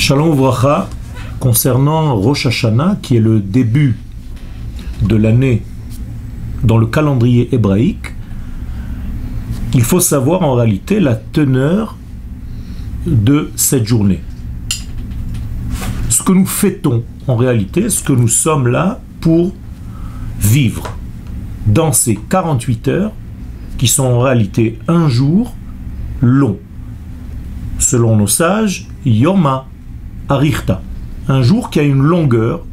Shalom Vracha, concernant Rosh Hashanah, qui est le début de l'année dans le calendrier hébraïque, il faut savoir en réalité la teneur de cette journée. Ce que nous fêtons en réalité, ce que nous sommes là pour vivre dans ces 48 heures qui sont en réalité un jour long. Selon nos sages, Yoma Arichta, un jour qui a une longueur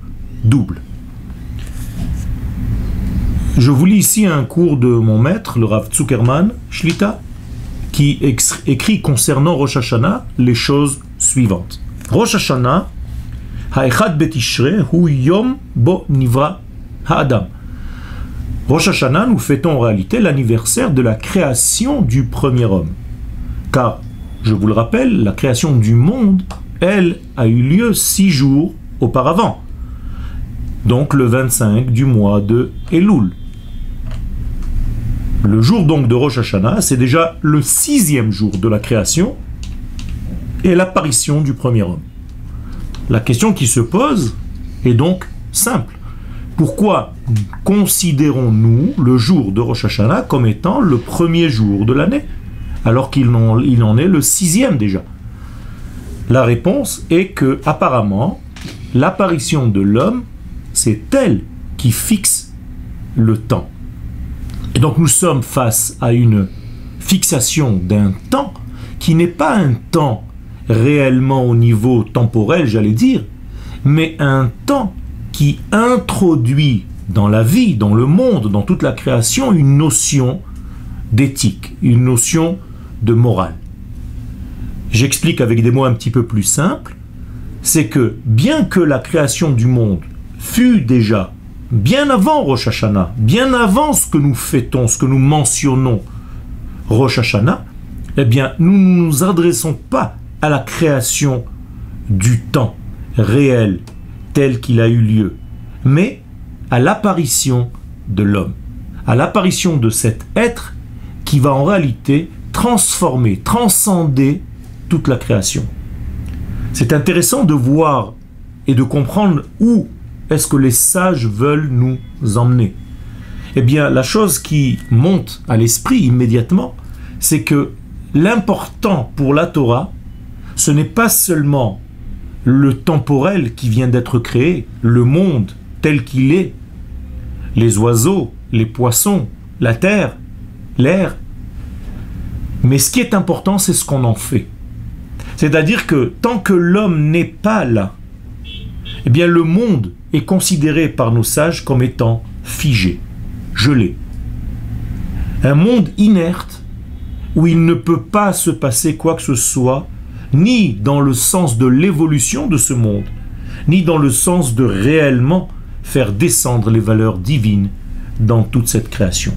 double. Je vous lis ici un cours de mon maître, le Rav Zuckerman Shlita, qui écrit concernant Rosh Hashanah les choses suivantes. Rosh Hashanah, Ha'echad Hu Yom Bo Nivra Ha'adam. Rosh Hashanah, nous fêtons en réalité l'anniversaire de la création du premier homme. Car, je vous le rappelle, la création du monde, elle, a eu lieu six jours auparavant. Donc le 25 du mois de Elul. Le jour donc de Rosh Hashanah, c'est déjà le sixième jour de la création et l'apparition du premier homme. La question qui se pose est donc simple. Pourquoi considérons-nous le jour de Rosh Hashanah comme étant le premier jour de l'année, alors qu'il en, en est le sixième déjà? La réponse est que apparemment, l'apparition de l'homme, c'est elle qui fixe le temps. Et donc nous sommes face à une fixation d'un temps qui n'est pas un temps réellement au niveau temporel, j'allais dire, mais un temps qui introduit dans la vie, dans le monde, dans toute la création, une notion d'éthique, une notion de morale. J'explique avec des mots un petit peu plus simples, c'est que bien que la création du monde fut déjà bien avant Rosh Hashanah, bien avant ce que nous fêtons, ce que nous mentionnons Rosh Hashanah, eh bien, nous ne nous adressons pas à la création du temps réel tel qu'il a eu lieu, mais à l'apparition de l'homme, à l'apparition de cet être qui va en réalité transformer, transcender toute la création. C'est intéressant de voir et de comprendre où est-ce que les sages veulent nous emmener Eh bien, la chose qui monte à l'esprit immédiatement, c'est que l'important pour la Torah, ce n'est pas seulement le temporel qui vient d'être créé, le monde tel qu'il est, les oiseaux, les poissons, la terre, l'air. Mais ce qui est important, c'est ce qu'on en fait. C'est-à-dire que tant que l'homme n'est pas là, eh bien le monde est considéré par nos sages comme étant figé, gelé. Un monde inerte où il ne peut pas se passer quoi que ce soit, ni dans le sens de l'évolution de ce monde, ni dans le sens de réellement faire descendre les valeurs divines dans toute cette création.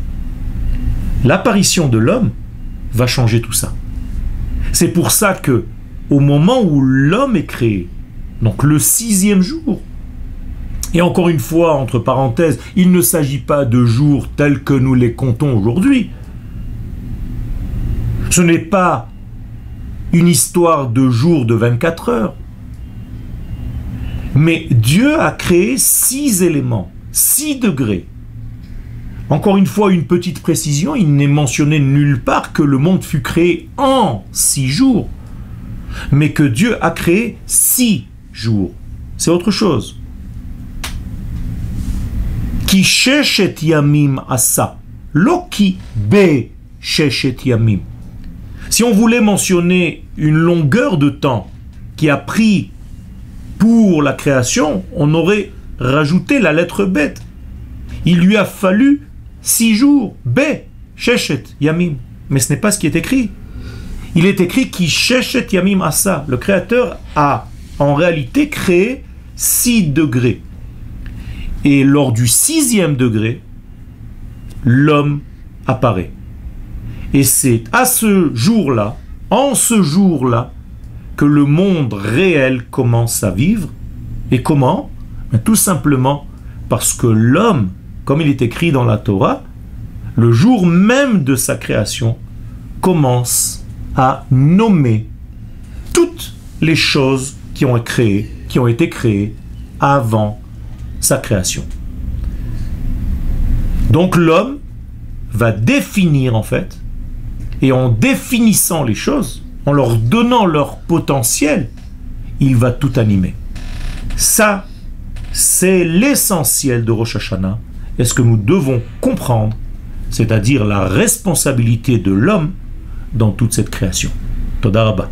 L'apparition de l'homme va changer tout ça. C'est pour ça que, au moment où l'homme est créé, donc le sixième jour, et encore une fois, entre parenthèses, il ne s'agit pas de jours tels que nous les comptons aujourd'hui. Ce n'est pas une histoire de jours de 24 heures. Mais Dieu a créé six éléments, six degrés. Encore une fois, une petite précision, il n'est mentionné nulle part que le monde fut créé en six jours, mais que Dieu a créé six jours. C'est autre chose. Qui yamim asa. Loki be yamim. Si on voulait mentionner une longueur de temps qui a pris pour la création, on aurait rajouté la lettre bête. Il lui a fallu six jours. B. Sheshet yamim. Mais ce n'est pas ce qui est écrit. Il est écrit qui sheshet yamim asa. Le créateur a en réalité créé six degrés. Et lors du sixième degré, l'homme apparaît. Et c'est à ce jour-là, en ce jour-là, que le monde réel commence à vivre. Et comment? Ben, Tout simplement parce que l'homme, comme il est écrit dans la Torah, le jour même de sa création, commence à nommer toutes les choses qui ont, été créés avant sa création. Donc l'homme va définir en fait, et en définissant les choses, en leur donnant leur potentiel, il va tout animer. Ça, c'est l'essentiel de Rosh Hashanah, et ce que nous devons comprendre, c'est-à-dire la responsabilité de l'homme dans toute cette création. Todarabah.